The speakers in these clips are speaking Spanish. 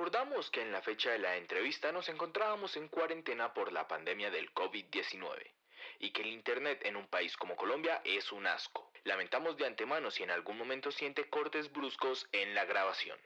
recordamos que en la fecha de la entrevista nos encontrábamos en cuarentena por la pandemia del COVID-19 y que el Internet en un país como Colombia es un asco. Lamentamos de antemano si en algún momento siente cortes bruscos en la grabación.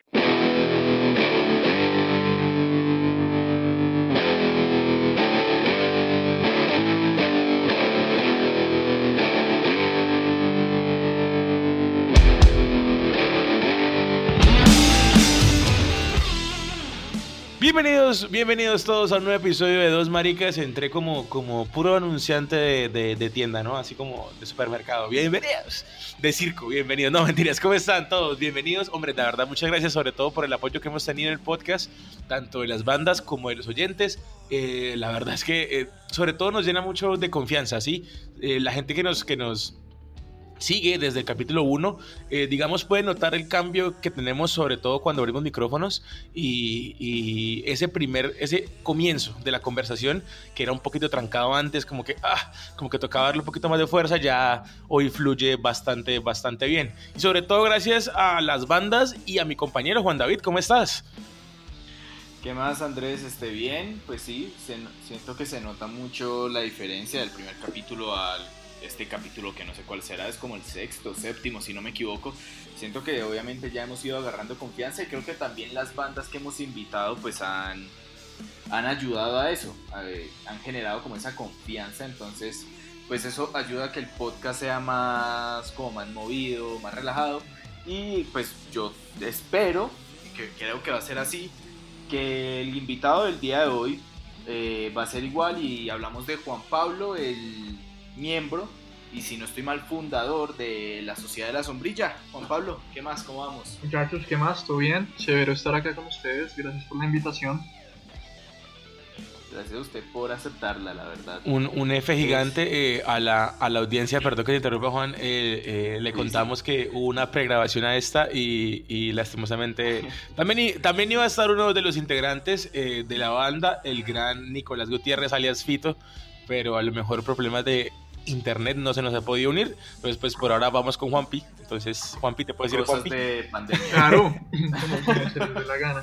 Bienvenidos, bienvenidos todos a un nuevo episodio de Dos Maricas. Entré como, como puro anunciante de, tienda, ¿no? Así como de supermercado. Bienvenidos. De circo, bienvenidos. No, mentiras. ¿Cómo están todos? Bienvenidos. Hombre, la verdad, muchas gracias sobre todo por el apoyo que hemos tenido en el podcast, tanto de las bandas como de los oyentes. Eh, la verdad es que eh, sobre todo nos llena mucho de confianza, ¿sí? Eh, la gente que nos, que nos sigue desde el capítulo 1, eh, digamos, puede notar el cambio que tenemos, sobre todo cuando abrimos micrófonos y, ese primer, ese comienzo de la conversación, que era un poquito trancado antes, como que, ah, como que tocaba darle un poquito más de fuerza, ya hoy fluye bastante, bastante bien. Y sobre todo gracias a las bandas y a mi compañero Juan David, ¿cómo estás? ¿Qué más, Andrés? ¿Esté bien? Pues sí, siento que se nota mucho la diferencia del primer capítulo al este capítulo que no sé cuál será, es como el sexto, séptimo, si no me equivoco. Siento que obviamente ya hemos ido agarrando confianza y creo que también las bandas que hemos invitado pues han, han ayudado a eso, han generado como esa confianza, entonces pues eso ayuda a que el podcast sea más como más movido, más relajado y pues yo espero, que creo que va a ser así, que el invitado del día de hoy eh, va a ser igual y hablamos de Juan Pablo, el miembro y si no estoy mal, fundador de la Sociedad de la Sombrilla. Juan Pablo, ¿qué más? ¿Cómo vamos? Muchachos, ¿qué más? ¿Todo bien? Chévere estar acá con ustedes. Gracias por la invitación. Gracias a usted por aceptarla, la verdad. Un, un F gigante eh, a, la, a, la, audiencia, perdón que te interrumpa Juan, eh, eh, le contamos que hubo una pregrabación a esta y, y lastimosamente también, también iba a estar uno de los integrantes de la banda, el gran Nicolás Gutiérrez alias Fito, pero a lo mejor problemas de internet no se nos ha podido unir. Entonces, pues por ahora vamos con Juanpi. Entonces, Juanpi, ¿te puedes decir Juanpi? de pandemia. Claro, la gana.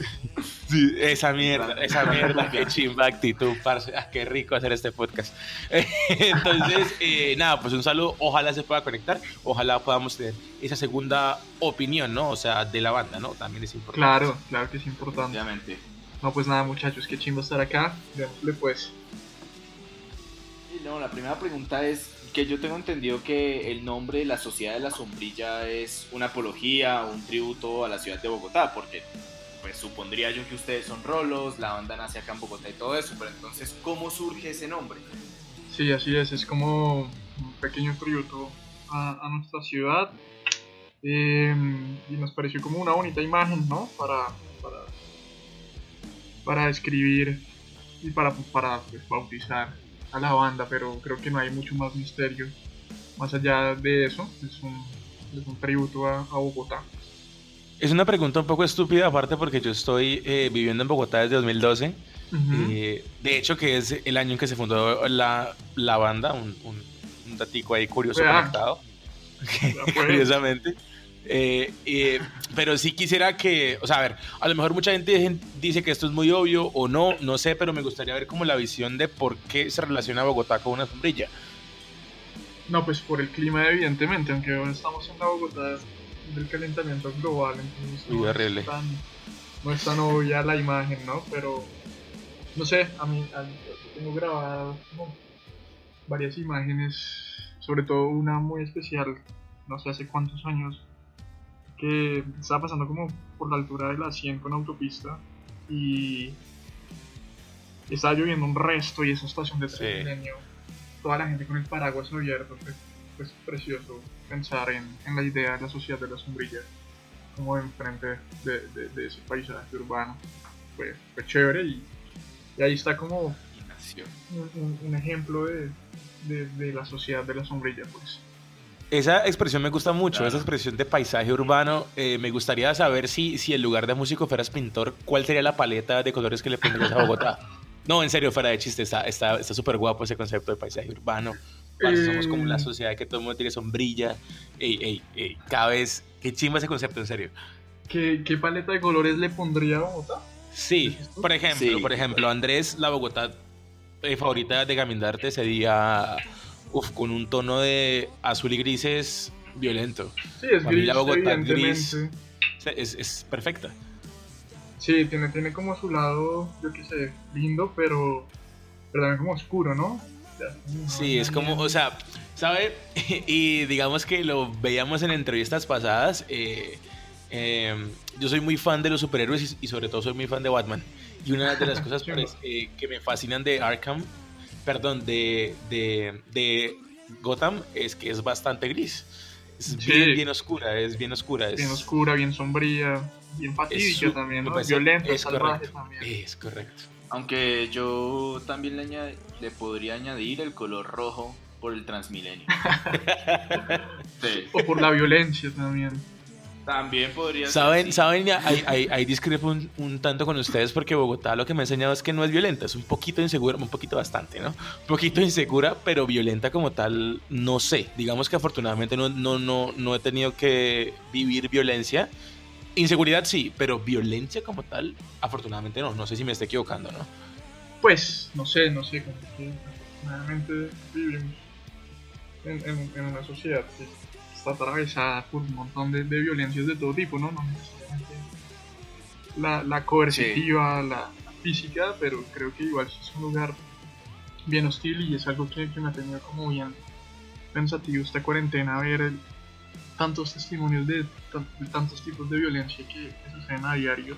Sí, esa mierda, esa mierda, qué chimba actitud, parce. Ah, qué rico hacer este podcast. Entonces, eh, nada, pues un saludo. Ojalá se pueda conectar. Ojalá podamos tener esa segunda opinión, ¿no? O sea, de la banda, ¿no? También es importante. Claro, claro que es importante. Obviamente. No, pues nada, muchachos, qué chimba estar acá. Démosle pues. No, la primera pregunta es que yo tengo entendido que el nombre de la Sociedad de la Sombrilla es una apología, un tributo a la ciudad de Bogotá, porque pues supondría yo que ustedes son rolos, la banda nace acá en Bogotá y todo eso, pero entonces, ¿cómo surge ese nombre? Sí, así es, es como un pequeño tributo a, nuestra ciudad em, y nos pareció como una bonita imagen, ¿no? Para, para, para describir y para, para pues, bautizar a la banda, pero creo que no hay mucho más misterio. Más allá de eso, es un, es un tributo a, Bogotá. Es una pregunta un poco estúpida, aparte porque yo estoy eh, viviendo en Bogotá desde 2012. Eh, de hecho, que es el año en que se fundó la, la banda, un, un, datico ahí curioso conectado. Curiosamente. Eh, eh, pero sí quisiera que, o sea, a ver, a lo mejor mucha gente dice que esto es muy obvio o no, no sé, pero me gustaría ver como la visión de por qué se relaciona Bogotá con una sombrilla. No, pues por el clima, evidentemente, aunque ahora estamos en la Bogotá del calentamiento global, entonces no, horrible. Es tan, no es tan obvia la imagen, ¿no? Pero, no sé, a mí, a mí tengo grabadas varias imágenes, sobre todo una muy especial, no sé hace cuántos años, que estaba pasando como por la altura de la 100 con autopista y estaba lloviendo un resto y esa estación de Transmilenio, toda la gente con el paraguas abierto, fue, pues precioso pensar en, en, la idea de la sociedad de la sombrilla como enfrente de, de, ese paisaje urbano. Fue, fue chévere y, y, ahí está como un, un, ejemplo de, de la sociedad de la sombrilla, pues. Esa expresión me gusta mucho, esa expresión de paisaje urbano. Eh, me gustaría saber si, si en lugar de músico fueras pintor, ¿cuál sería la paleta de colores que le pondrías a Bogotá? No, en serio, fuera de chiste, está súper está, guapo ese concepto de paisaje urbano. somos como la sociedad que todo el mundo tiene sombrilla. Ey, ey, ey, cada vez, qué chimba ese concepto, en serio. ¿Qué, ¿Qué, paleta de colores le pondría a Bogotá? Sí, por ejemplo, Sí. por ejemplo, Andrés, la Bogotá eh, favorita de Gamindarte sería uf, con un tono de azul y grises violento. Sí, es gris, la Bogotá gris. Es, es perfecta. Sí, tiene, tiene como su lado, yo qué sé, lindo, pero, pero también como oscuro, ¿no? Sí, es como, o sea, ¿sabe? Y digamos que lo veíamos en entrevistas pasadas. eh, eh, yo soy muy fan de los superhéroes y, y sobre todo soy muy fan de Batman. Y una de las cosas pues, eh, que me fascinan de Arkham, perdón, de, de, de Gotham es que es bastante gris. Es Sí. bien, bien oscura, es bien oscura. Es, bien oscura, bien sombría, bien fatídica su- también, ¿no? parece- Violenta, es salvaje correcto, también. Es correcto. Aunque yo también le, añade- le podría añadir el color rojo por el Transmilenio. Sí. O por la violencia también. También podría ser. Saben, sí. saben, ya, ahí, ahí- ahí discrepo un, un tanto con ustedes porque Bogotá lo que me ha enseñado es que no es violenta, es un poquito insegura, un poquito bastante, ¿no? Un poquito insegura, pero violenta como tal, no sé. Digamos que afortunadamente no, no, no, no he tenido que vivir violencia. Inseguridad sí, pero violencia como tal, afortunadamente no. No sé si me estoy equivocando, ¿no? Pues, no sé, no sé, como que afortunadamente vivimos en, en- en una sociedad que está atravesada por un montón de, de violencias de todo tipo, ¿no? No necesariamente la, la coercitiva, la, la física, pero creo que igual es un lugar bien hostil y es algo que, que me ha tenido como bien pensativo esta cuarentena, ver el- tantos testimonios de, de tantos tipos de violencia que, que suceden a diario.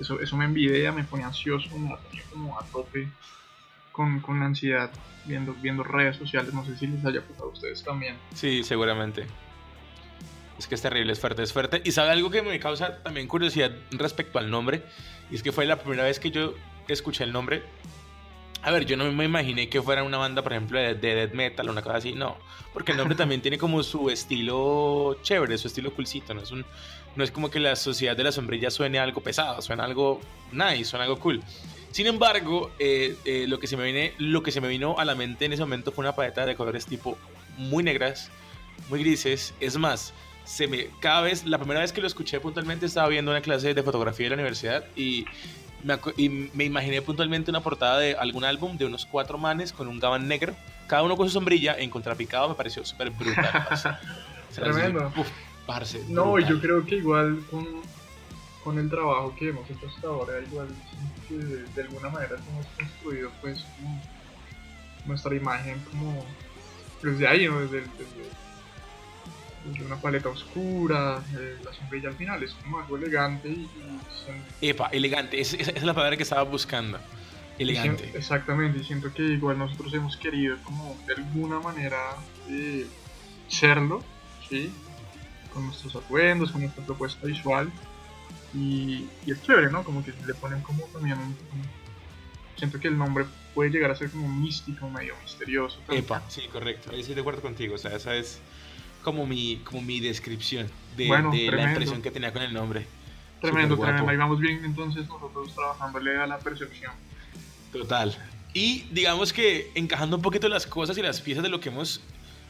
Eso, eso me envidia, me pone ansioso, me pone como a tope con, con la ansiedad viendo, viendo redes sociales. No sé si les haya pasado a ustedes también. Sí, seguramente. Es que es terrible, es fuerte, es fuerte. Y sabe algo que me causa también curiosidad respecto al nombre. Y es que fue la primera vez que yo escuché el nombre. A ver, yo no me imaginé que fuera una banda, por ejemplo, de, de death metal o una cosa así. No, porque el nombre también tiene como su estilo chévere, su estilo coolcito. No es, un, no es como que la sociedad de la sombrilla suene algo pesado, suena algo nice, suena algo cool. Sin embargo, eh, eh, lo, que se me viene, lo que se me vino a la mente en ese momento fue una paleta de colores tipo muy negras, muy grises. Es más, se me, cada vez, la primera vez que lo escuché puntualmente estaba viendo una clase de fotografía de la universidad y me, y me imaginé puntualmente una portada de algún álbum de unos cuatro manes con un gabán negro, cada uno con su sombrilla en contrapicado, me pareció súper brutal. parce. O sea, Tremendo. así, uf, parce, No, brutal. yo creo que igual con, con el trabajo que hemos hecho hasta ahora, igual que de, de alguna manera hemos construido pues nuestra imagen como desde ahí, ¿no? Desde una paleta oscura, eh, la sombrilla al final es como algo elegante y, son- Epa, elegante, es- esa es la palabra que estaba buscando. Elegante. exactamente, y siento que igual nosotros hemos querido como de alguna manera eh, serlo, ¿sí? Con nuestros atuendos, con nuestra propuesta visual. Y, y es chévere, ¿no? Como que le ponen como también un, un- Siento que el nombre puede llegar a ser como místico, medio misterioso. también. Epa, sí, correcto. Ahí estoy de acuerdo contigo. O sea, esa es como mi, como mi descripción de, Bueno, de la impresión que tenía con el nombre. Tremendo, tremendo. Ahí vamos bien entonces nosotros trabajándole a la percepción. Total. Y digamos que encajando un poquito las cosas y las piezas de lo que hemos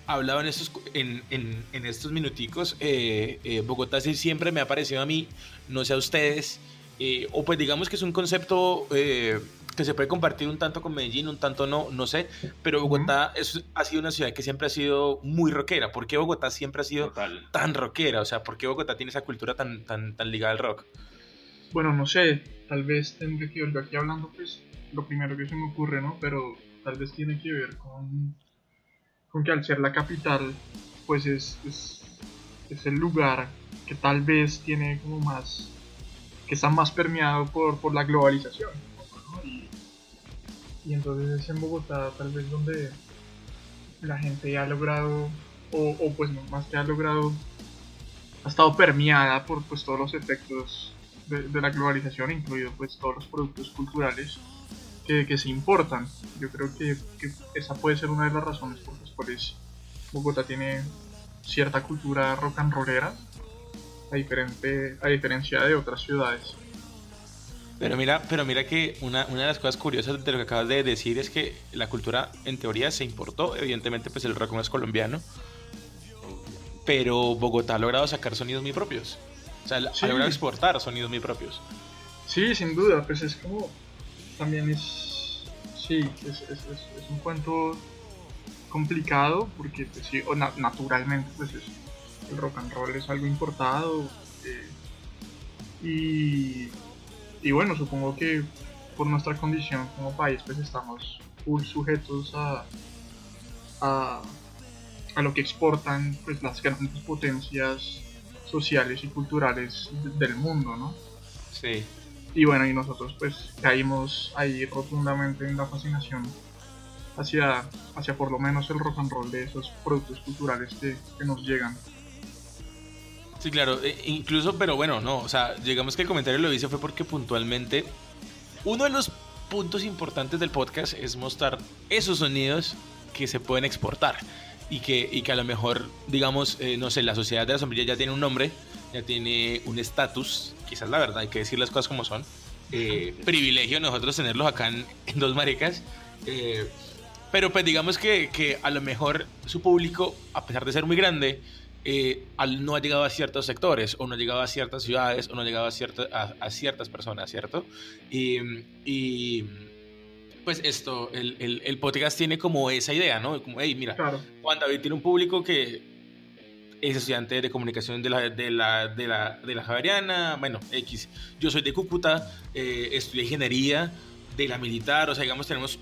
hablado en estos, en, en- en estos minuticos, eh, eh, Bogotá sí siempre me ha parecido a mí, no sé a ustedes, eh, o pues digamos que es un concepto eh, que se puede compartir un tanto con Medellín, un tanto no, no sé, pero Bogotá es- ha sido una ciudad que siempre ha sido muy rockera. ¿Por qué Bogotá siempre ha sido Total. tan rockera? O sea, ¿por qué Bogotá tiene esa cultura tan, tan, tan ligada al rock? Bueno, no sé, tal vez tendré que ver yo aquí hablando, pues lo primero que se me ocurre, ¿no? Pero tal vez tiene que ver con, con que al ser la capital, pues es, es, es el lugar que tal vez tiene como más, que está más permeado por, por la globalización. Y, entonces es en Bogotá tal vez donde la gente ha logrado, o, pues no, más que ha logrado, ha estado permeada por pues todos los efectos de, la globalización, incluido pues todos los productos culturales que, se importan. Yo creo que, que esa puede ser una de las razones por las cuales Bogotá tiene cierta cultura rock and rollera, a, diferente, a diferencia de otras ciudades. Pero mira, pero mira que una, una de las cosas curiosas de lo que acabas de decir es que la cultura en teoría se importó, evidentemente pues el rock no es colombiano, pero Bogotá ha logrado sacar sonidos muy propios. O sea, Sí. ha logrado exportar sonidos muy propios. Sí, sin duda, pues es como, también es, sí, es, es, es, es un cuento complicado porque pues, sí, o na- naturalmente pues es, el rock and roll es algo importado eh, y, y bueno, supongo que por nuestra condición como país pues estamos full sujetos a, a, a lo que exportan pues las grandes potencias sociales y culturales de- del mundo, ¿no? Sí. Y bueno, y nosotros pues caímos ahí rotundamente en la fascinación hacia, hacia por lo menos el rock and roll de esos productos culturales que, que nos llegan. Sí, claro, e- incluso, pero bueno, no, o sea, digamos que el comentario lo hice fue porque puntualmente uno de los puntos importantes del podcast es mostrar esos sonidos que se pueden exportar y que, y que a lo mejor, digamos, eh, no sé, la sociedad de la sombrilla ya tiene un nombre, ya tiene un estatus, quizás la verdad, hay que decir las cosas como son. eh, privilegio nosotros tenerlos acá en, en Dos Maricas. eh, pero pues digamos que, que a lo mejor su público, a pesar de ser muy grande, eh, al- no ha llegado a ciertos sectores, o no ha llegado a ciertas ciudades, o no ha llegado a, cierta- a, a ciertas personas, ¿cierto? Y, y, pues esto, el, el, el podcast tiene como esa idea, ¿no? Como, hey, mira, Claro, Juan David tiene un público que es estudiante de comunicación de la, de la, de la, de la Javeriana, bueno, X. Yo soy de Cúcuta, eh, estudié ingeniería de la militar, o sea, digamos, tenemos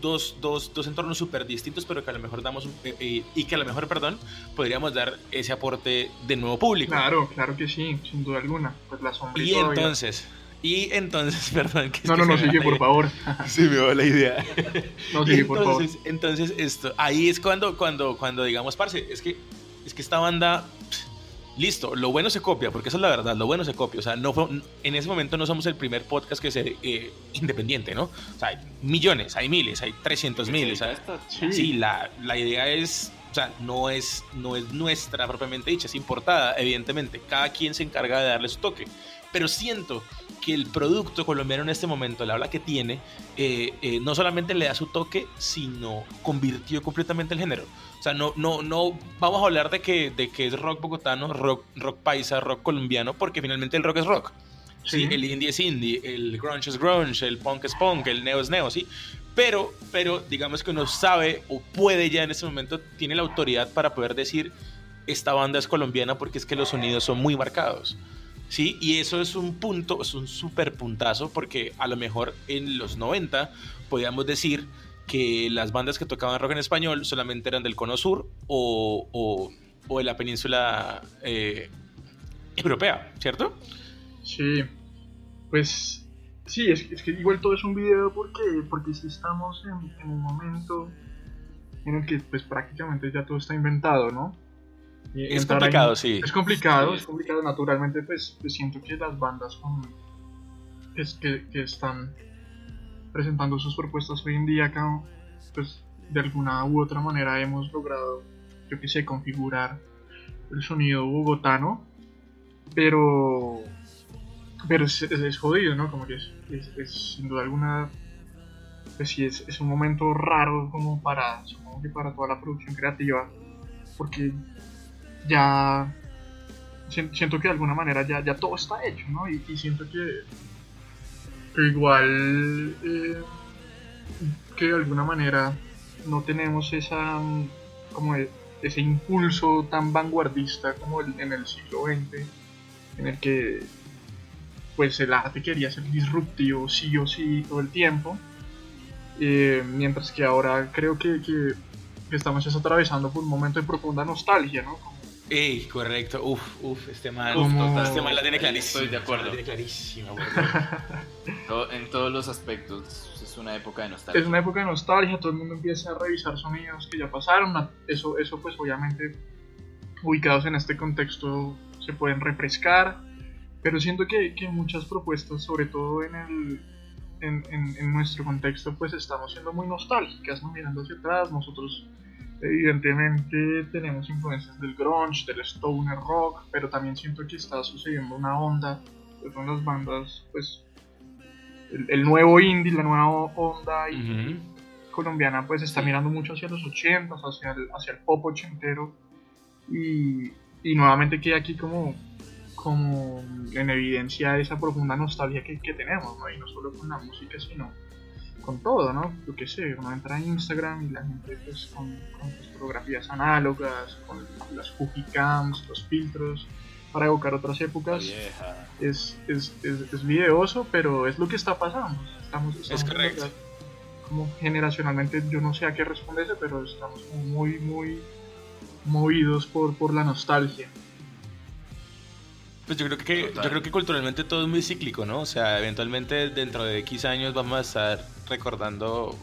dos, dos, dos entornos súper distintos, pero que a lo mejor damos, eh, eh, y que a lo mejor, perdón, podríamos dar ese aporte de nuevo público. claro, claro que sí, sin duda alguna. Pues la sombra Y todavía- entonces, y entonces, perdón, que es No, que no, no, sigue, por favor. Se me va la idea. No, sigue, por favor. entonces, esto, ahí es cuando, cuando, cuando digamos, parce, es que, es que esta banda, listo, lo bueno se copia, porque esa es la verdad, lo bueno se copia. O sea, no fue- en ese momento no somos el primer podcast que se eh, independiente, ¿no? O sea, hay millones, hay miles, hay 300 mil. O sea, Sí. sí, la, la idea es, o sea, no es, no es nuestra propiamente dicha, es importada, evidentemente. Cada quien se encarga de darle su toque. Pero siento que el producto colombiano en este momento, la habla que tiene, eh, eh, no solamente le da su toque, sino convirtió completamente el género. O sea, no, no, no vamos a hablar de que, de que es rock bogotano, rock, rock paisa, rock colombiano, porque finalmente el rock es rock. Sí, Sí. el indie es indie, el grunge es grunge, el punk es punk, el neo es neo, sí. Pero, pero digamos que uno sabe o puede ya en este momento, tiene la autoridad para poder decir, esta banda es colombiana porque es que los sonidos son muy marcados. Sí, y eso es un punto, es un súper puntazo porque a lo mejor en los 90 podíamos decir que las bandas que tocaban rock en español solamente eran del cono sur o, o- o de la península eh, europea, ¿cierto? Sí, pues sí, es, es que igual todo es un video porque, porque si estamos en, en un momento en el que pues prácticamente ya todo está inventado, ¿no? Es complicado, ahí- sí. Es complicado, Sí. es complicado. Naturalmente, pues, pues siento que las bandas con, es que, que están presentando sus propuestas hoy en día acá, pues de alguna u otra manera hemos logrado, yo que sé, configurar el sonido bogotano, pero pero es, es- es jodido, ¿no? Como que es, es- es sin duda alguna, pues sí, es, es un momento raro como para, supongo que para toda la producción creativa, porque ya sien- siento que de alguna manera ya, ya todo está hecho, ¿no? Y, siento que, igual eh, que de alguna manera no tenemos esa mm, como e- ese impulso tan vanguardista como en el siglo XX en el que pues el arte quería ser disruptivo sí o sí todo el tiempo eh, mientras que ahora creo que, que- que estamos es atravesando por un momento de profunda nostalgia, ¿no? Ey, correcto. Uf, uf, este. Como- Este man la tiene clarísima. Estoy de acuerdo. La tiene clarísima, En todos los aspectos es una época de nostalgia. es una época de nostalgia, todo el mundo empieza a revisar sonidos que ya pasaron, eso, eso pues obviamente ubicados en este contexto se pueden refrescar, pero siento que, que muchas propuestas, sobre todo en, el, en, en- en nuestro contexto, pues estamos siendo muy nostálgicas, ¿no? mirando hacia atrás, nosotros evidentemente tenemos influencias del grunge, del stoner rock, pero también siento que está sucediendo una onda, que son las bandas, pues el, el nuevo indie, la nueva onda y- Ujú. colombiana pues está mirando mucho hacia los 80, hacia el, hacia el pop ochentero y, y nuevamente queda aquí como como en evidencia esa profunda nostalgia que, que tenemos, ¿no? Y no solo con la música, sino con todo, ¿no? Yo qué sé, uno entra a Instagram y la gente pues con, con sus fotografías análogas, con las cookie cams, los filtros, para evocar otras épocas. Es, es, es, es, videoso, pero es lo que está pasando. Estamos, es correcto. Como generacionalmente, yo no sé a qué responderse, pero estamos muy, muy movidos por, por la nostalgia. Pues yo creo que yo creo que culturalmente todo es muy cíclico, ¿no? O sea, eventualmente dentro de X años vamos a estar recordando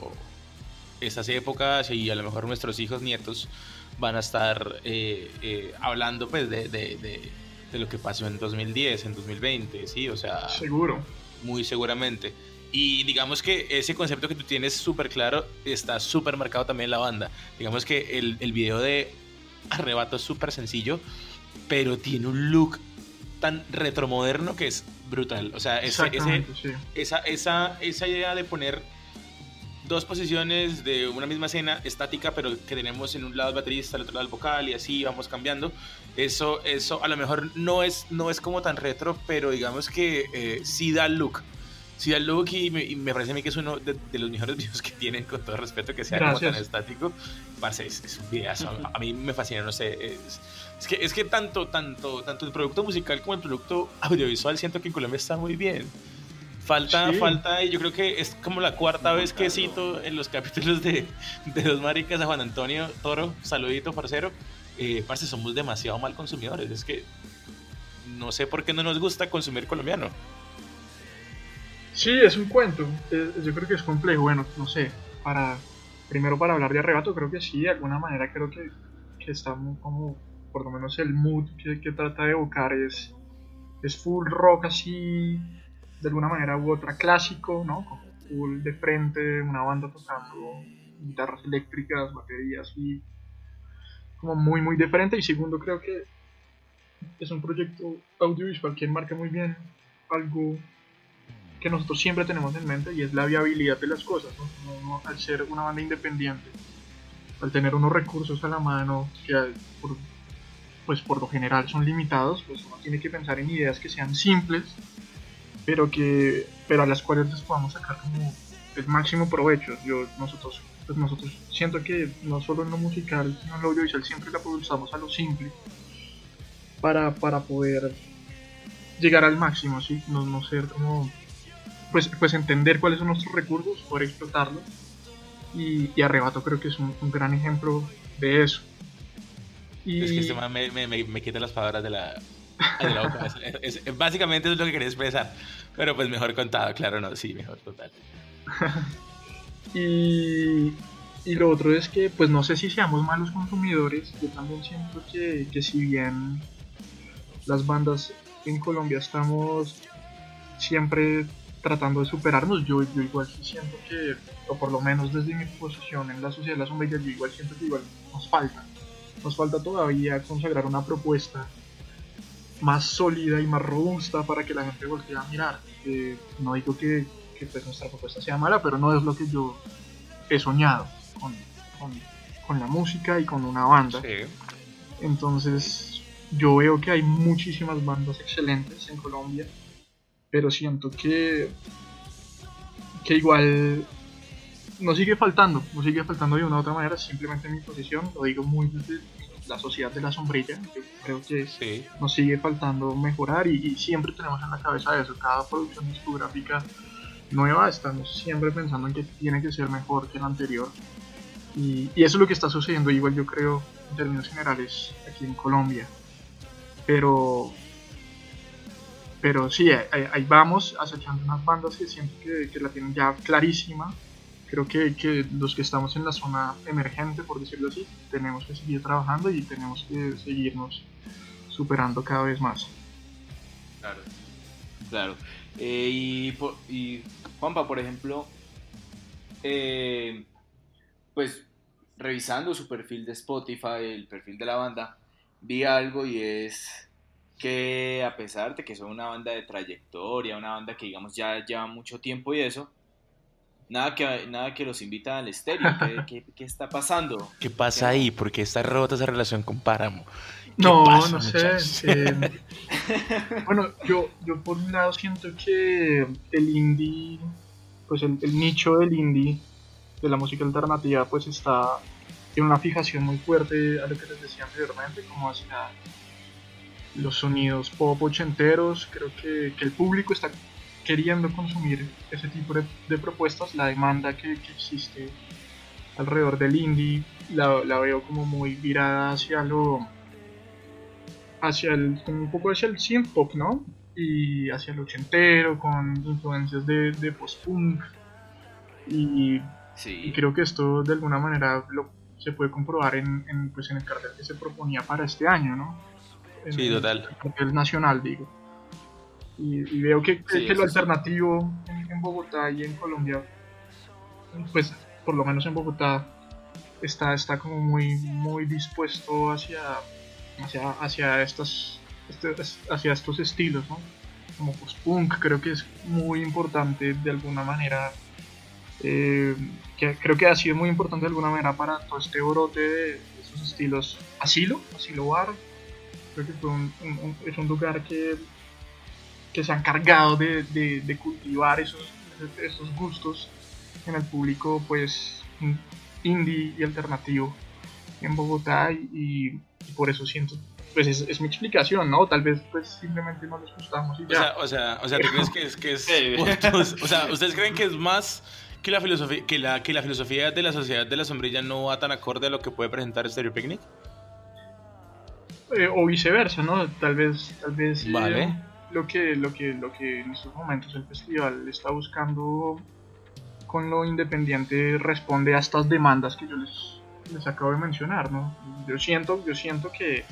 esas épocas y a lo mejor nuestros hijos nietos van a estar eh, eh, hablando pues de, de, de, lo que pasó en 2010, en 2020, ¿sí? O sea... Seguro. Muy seguramente. Y digamos que ese concepto que tú tienes súper claro está súper marcado también en la banda. Digamos que el, el video de Arrebato es súper sencillo, pero tiene un look tan retromoderno que es brutal. O sea, esa, esa, esa idea de poner dos posiciones de una misma escena estática, pero que tenemos en un lado el baterista, al otro lado el vocal y así vamos cambiando. Eso, eso a lo mejor no es, no es como tan retro, pero digamos que eh, sí da look. Sí da look y me, parece a mí que es uno de, los mejores videos que tienen, con todo respeto, que sea como tan estático. Parce, es, un videazo. A, mí me fascina, no sé. Es, es que, es que tanto, tanto, tanto el producto musical como el producto audiovisual siento que en Colombia está muy bien. Falta, falta, y yo creo que es como la cuarta vez que cito en los capítulos de, de Dos Maricas a Juan Antonio Toro, saludito, parcero. Eh, parce, somos demasiado mal consumidores. Es que no sé por qué no nos gusta consumir colombiano. Sí, es un cuento. yo creo que es complejo. Bueno, no sé. Para primero para hablar de arrebato, creo que sí. De alguna manera creo que, que estamos como por lo menos el mood que, trata de evocar es, es full rock así, de alguna manera u otra clásico, ¿no? Como full de frente, una banda tocando guitarras eléctricas, baterías y como muy muy diferente y segundo creo que es un proyecto audiovisual que marca muy bien algo que nosotros siempre tenemos en mente y es la viabilidad de las cosas, ¿no? al ser una banda independiente, al tener unos recursos a la mano que por pues por lo general son limitados, pues uno tiene que pensar en ideas que sean simples, pero que pero a las cuales les podamos sacar como el máximo provecho. Yo nosotros pues nosotros siento que no solo en lo musical, sino en lo audiovisual siempre la produzamos a lo simple para, para poder llegar al máximo, ¿sí? No, no ser como pues, pues entender cuáles son nuestros recursos, poder explotarlos y, y Arrebato creo que es un gran ejemplo de eso. Es que este man me, me, me, quita las palabras de la, de la boca. básicamente es lo que quería expresar. Pero pues mejor contado, claro, no, sí, mejor total. y, y lo otro es que, pues no sé si seamos malos consumidores. Yo también siento que, que si bien las bandas en Colombia estamos siempre tratando de superarnos, yo, yo igual siento que, o por lo menos desde mi posición en la sociedad de las sombrillas, yo igual siento que igual nos falta nos falta todavía consagrar una propuesta más sólida y más robusta para que la gente voltee a mirar. Eh, no digo que, que pues nuestra propuesta sea mala, pero no es lo que yo he soñado con, con, la música y con una banda. Entonces yo veo que hay muchísimas bandas excelentes en Colombia, pero siento que, que igual nos sigue faltando, nos sigue faltando de una u otra manera, simplemente en mi posición, lo digo muy desde la sociedad de la sombrilla, yo creo que nos sigue faltando mejorar y, siempre tenemos en la cabeza eso, cada producción discográfica nueva estamos siempre pensando en que tiene que ser mejor que la anterior. Y, eso es lo que está sucediendo. Igual yo creo en términos generales aquí en Colombia. Pero pero sí, ahí, vamos acechando unas bandas que siento que, que la tienen ya clarísima creo que, que, los que estamos en la zona emergente, por decirlo así, tenemos que seguir trabajando y tenemos que seguirnos superando cada vez más. Claro, claro. Eh, y, y, Juanpa, por ejemplo, eh, pues revisando su perfil de Spotify, el perfil de la banda, vi algo y es que a pesar de que son una banda de trayectoria, una banda que digamos ya lleva mucho tiempo y eso, Nada que, nada que los invita al estéreo. ¿Qué, qué, está pasando? ¿Qué pasa ahí? Porque está rota esa relación con Páramo. No, no sé. Eh, bueno, yo, yo por un lado siento que el indie, pues el, nicho del indie, de la música alternativa, pues está en una fijación muy fuerte a lo que les decía anteriormente, como hacia los sonidos pop ochenteros. Creo que, el público está queriendo consumir ese tipo de, propuestas. La demanda que, existe alrededor del indie la, la, veo como muy virada hacia lo hacia el, un poco hacia el synth pop, ¿no? Y hacia el ochentero, con influencias de, de post-punk. Y, creo que esto de alguna manera lo, se puede comprobar en, en, pues en el cartel que se proponía para este año, ¿no? sí, total. El cartel nacional, digo. Y, veo que, que, lo alternativo en, en Bogotá y en Colombia, pues por lo menos en Bogotá, está, está como muy, muy dispuesto hacia hacia, hacia, estos, este, hacia estos estilos, ¿no? Como post-punk, creo que es muy importante de alguna manera. Eh, que creo que ha sido muy importante de alguna manera para todo este brote de estos estilos. Asilo, Asilo Bar, creo que fue un, es un lugar que, que se ha encargado de, de, cultivar esos, esos gustos en el público, pues indie y alternativo en Bogotá y, por eso siento, pues es, mi explicación, ¿no? Tal vez pues simplemente no les gustamos y ya. O sea, o sea, ¿tú crees que es, que es o sea, ¿ustedes creen que es más que la filosofía que la, que la filosofía de la sociedad de la sombrilla no va tan acorde a lo que puede presentar Stereo Picnic? Eh, o viceversa, ¿no? Tal vez, tal vez eh, lo que lo que lo que en estos momentos el festival está buscando con lo independiente responde a estas demandas que yo les les acabo de mencionar, ¿no? Yo siento, yo siento que,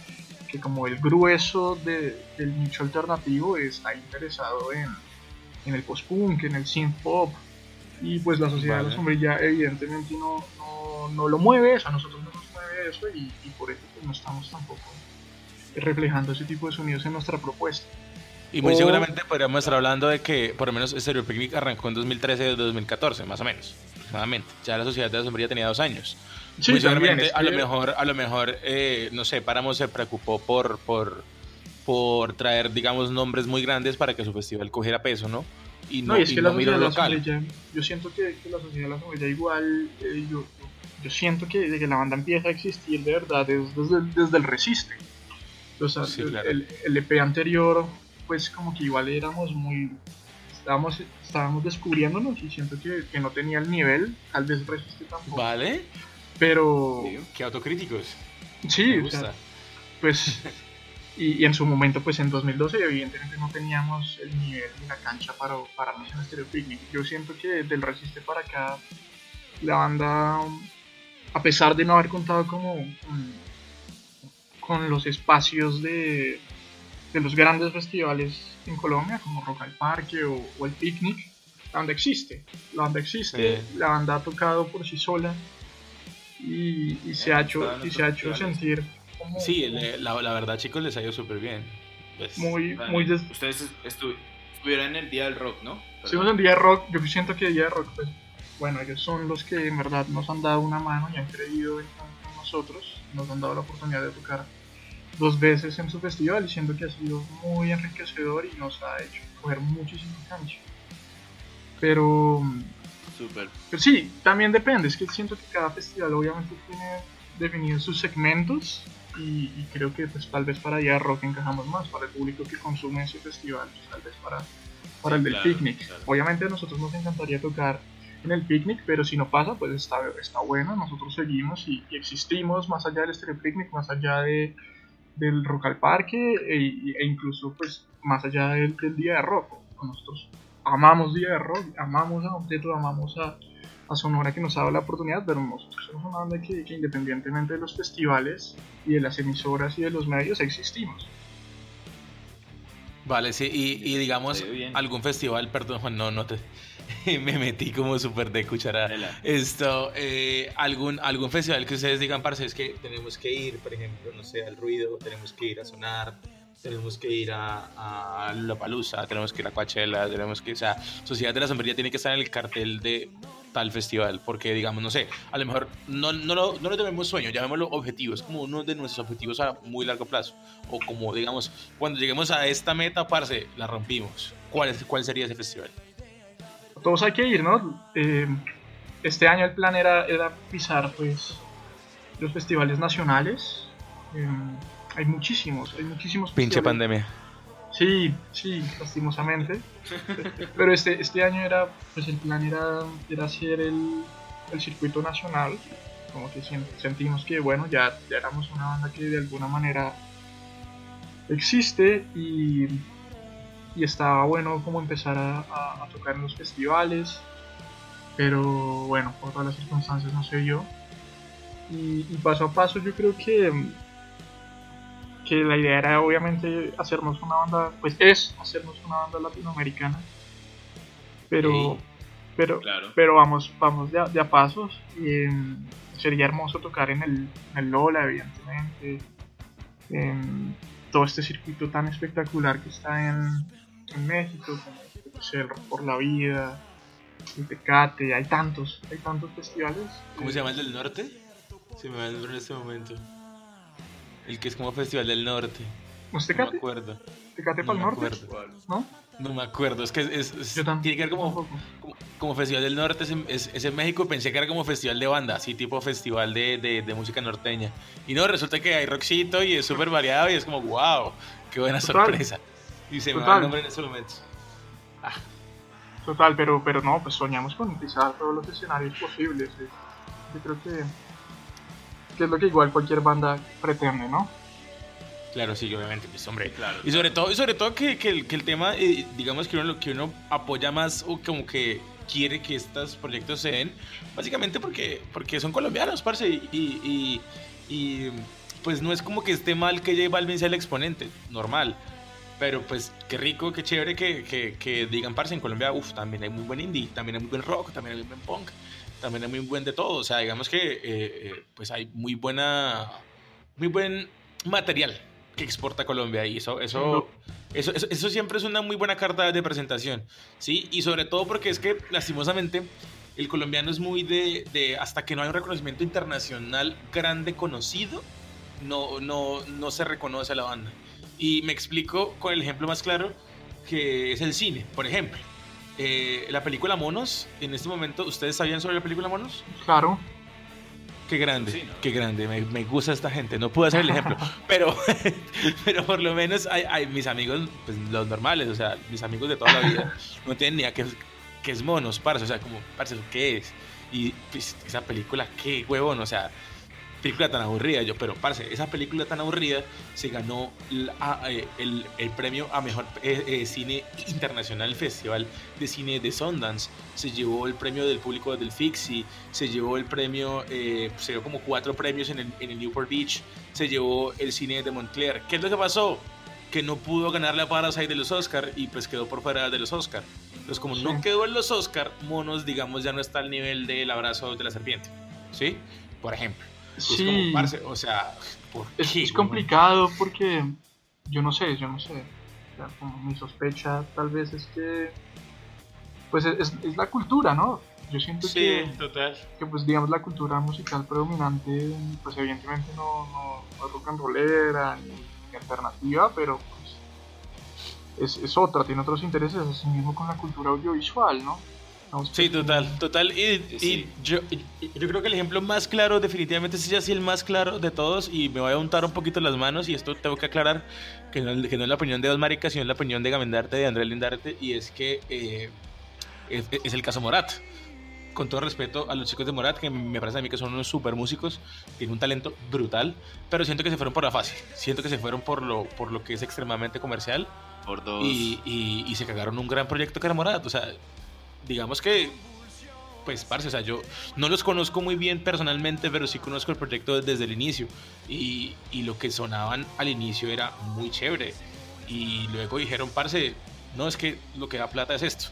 que como el grueso de, del nicho alternativo está interesado en, en el post-punk, en el synth pop, y pues la sociedad de la sombrilla evidentemente no, no, no, lo mueve, a nosotros no nos mueve eso y, y por eso pues, no estamos tampoco reflejando ese tipo de sonidos en nuestra propuesta. Y muy seguramente podríamos estar hablando de que por lo menos Stereo Picnic arrancó en 2013-2014, más o menos, aproximadamente. Ya la Sociedad de la Sombrilla tenía dos años. Sí, seguramente a lo mejor, a lo mejor, eh, no sé, Páramo se preocupó por, por, por traer, digamos, nombres muy grandes para que su festival cogiera peso, ¿no? Y no, y es que la sociedad local. yo siento que, la sociedad de la sombrilla igual, eh, yo, yo, siento que desde que la banda empieza a existir de verdad es desde, desde el Resiste. O sea, el, el EP anterior pues como que igual éramos muy estábamos estábamos descubriéndonos y siento que, que no tenía el nivel tal vez resiste tampoco. Vale. Pero qué autocríticos. Sí o sea, pues y, en su momento pues en 2012 evidentemente no teníamos el nivel ni la cancha para pararnos en Stereo Picnic. Yo siento que del resiste para acá la banda a pesar de no haber contado como con los espacios de de los grandes festivales en Colombia, como Rock al Parque o, el Picnic, la banda existe. La banda existe, la banda ha tocado por sí sola y, se, ha hecho, y se ha hecho sentir como... Sí, la, la, verdad chicos les ha ido súper bien. Pues, muy, muy Ustedes estuvieron en el Día del Rock, ¿no? Estuvimos en el Día del Rock, yo siento que el Día del Rock, pues, bueno, ellos son los que en verdad nos han dado una mano y han creído en nosotros, nos han dado la oportunidad de tocar dos veces en su festival, diciendo que ha sido muy enriquecedor y nos ha hecho coger muchísimo cancha. Pero, Super. pero sí, también depende, es que siento que cada festival obviamente tiene definidos sus segmentos y, creo que pues tal vez para allá rock encajamos más, para el público que consume ese festival, pues, tal vez para, para el del picnic. Obviamente a nosotros nos encantaría tocar en el picnic, pero si no pasa, pues está, está bueno, nosotros seguimos y, existimos más allá del estéreo picnic, más allá de del Rock al Parque e, e incluso pues más allá del, Día de Rock. Nosotros amamos Día de Rock, amamos a Objeto, amamos a, a Sonora que nos ha dado la oportunidad, pero nosotros somos una banda que, independientemente de los festivales y de las emisoras y de los medios existimos. Vale, sí, y, digamos, algún festival, perdón Juan, no, no te, me metí como súper de cuchara. Esto, eh, algún, algún festival que ustedes digan, parce, es que tenemos que ir, por ejemplo, no sé, al ruido, tenemos que ir a sonar, tenemos que ir a, a La Palusa, tenemos que ir a Coachella, tenemos que, o sea, Sociedad de la Sombrilla tiene que estar en el cartel de tal festival, porque digamos, no sé, a lo mejor no, no, lo, no lo tenemos sueño, llamémoslo objetivo, es como uno de nuestros objetivos a muy largo plazo, o como digamos, cuando lleguemos a esta meta, parce, la rompimos. ¿Cuál, es, cuál sería ese festival? Todos hay que ir, ¿no? Eh, este año el plan era, era pisar pues los festivales nacionales. Eh, hay muchísimos, hay muchísimos. Pinche pandemia. Sí, sí, lastimosamente. Pero este, este año era, pues el plan era, era hacer el, el circuito nacional. Como que sentimos que, bueno, ya, ya éramos una banda que de alguna manera existe y, y estaba bueno como empezar a, a, tocar en los festivales. Pero bueno, por todas las circunstancias no sé yo. Y, y paso a paso yo creo que que la idea era obviamente hacernos una banda, pues es hacernos una banda latinoamericana, pero, pero, pero vamos, vamos de a, pasos. Y, em, sería hermoso tocar en el, en el Lola, evidentemente, en todo este circuito tan espectacular que está en, en México, como el por la Vida, el Tecate, hay tantos, hay tantos festivales. ¿Cómo se llama el del norte? Se me va a en este momento. El que es como Festival del Norte. ¿No es Tecate? No me acuerdo. ¿Tecate para el norte? ¿No? No me acuerdo, es que es, tiene que ver como, como, Festival del Norte, es, es, en México, pensé que era como festival de banda, así tipo festival de, de, de música norteña. Y no, resulta que hay rockcito y es súper variado y es como, wow, qué buena sorpresa. Y se me va el nombre en ese momento. Ah. Total, pero, pero no, pues soñamos con pisar todos los escenarios posibles. Yo creo que que es lo que igual cualquier banda pretende, ¿no? Claro, sí, obviamente, pues hombre. Claro, y sobre todo, y sobre todo que, que, el, que el tema, eh, digamos que uno, que uno apoya más o como que quiere que estos proyectos se den, básicamente porque, porque son colombianos, parce, y, y, y, pues no es como que esté mal que J Balvin sea el exponente, normal. Pero pues qué rico, qué chévere que, que, que digan, parce, en Colombia, uff, también hay muy buen indie, también hay muy buen rock, también hay muy buen punk también es muy buen de todo. O sea, digamos que eh, eh, pues hay muy buena, muy buen material que exporta Colombia y eso, eso, eso, eso, siempre es una muy buena carta de presentación, ¿sí? Y sobre todo porque es que lastimosamente el colombiano es muy de, de hasta que no hay un reconocimiento internacional grande conocido, no, no, no se reconoce a la banda. Y me explico con el ejemplo más claro que es el cine, por ejemplo. Eh, la película Monos, en este momento, ¿ustedes sabían sobre la película Monos? Claro. Qué grande, qué grande, me, gusta esta gente. No puedo hacer el ejemplo, pero, pero por lo menos hay, mis amigos, pues los normales, o sea, mis amigos de toda la vida, no tienen ni idea qué, qué es Monos, parce, o sea, como, parce, ¿qué es? Y pues, esa película, qué huevón, o sea, película tan aburrida. Yo, pero, parce, esa película tan aburrida se ganó eh, el, el, premio a mejor eh, eh, cine internacional, Festival de Cine de Sundance. Se llevó el premio del público del Fixi, se llevó el premio, se llevó como cuatro premios en el, en el, Newport Beach, se llevó el cine de Montclair. ¿Qué es lo que pasó? Que no pudo ganar la Parasite de los Oscar y pues quedó por fuera de los Oscar. Entonces, como no quedó en los Oscar, Monos, digamos, ya no está al nivel del abrazo de la serpiente. ¿Sí? Por ejemplo. Sí. o sea, es, complicado porque yo no sé, yo no sé. mi sospecha tal vez es que pues es, la cultura, ¿no? Yo siento que, que pues digamos la cultura musical predominante pues evidentemente no, no, es rock and rollera ni, alternativa, pero pues es, es, otra, tiene otros intereses, así mismo con la cultura audiovisual, ¿no? Sí, total, total. Y, yo, yo creo que el ejemplo más claro, definitivamente, es así el más claro de todos. Y me voy a untar un poquito las manos. Y esto tengo que aclarar que no, que no es la opinión de Dos Maricas, sino es la opinión de Gamendarte, de Andrés Lindarte. Y es que eh, es, el caso Morat. Con todo respeto a los chicos de Morat, que me parece a mí que son unos super músicos, tienen un talento brutal, pero siento que se fueron por la fácil. Siento que se fueron por lo, por lo que es extremadamente comercial. Por dos. Y, y, y se cagaron un gran proyecto que era Morat. O sea, digamos que, pues, parce, o sea, yo no los conozco muy bien personalmente, pero sí conozco el proyecto desde el inicio. Y, y lo que sonaban al inicio era muy chévere. Y luego dijeron, parce, no, es que lo que da plata es esto.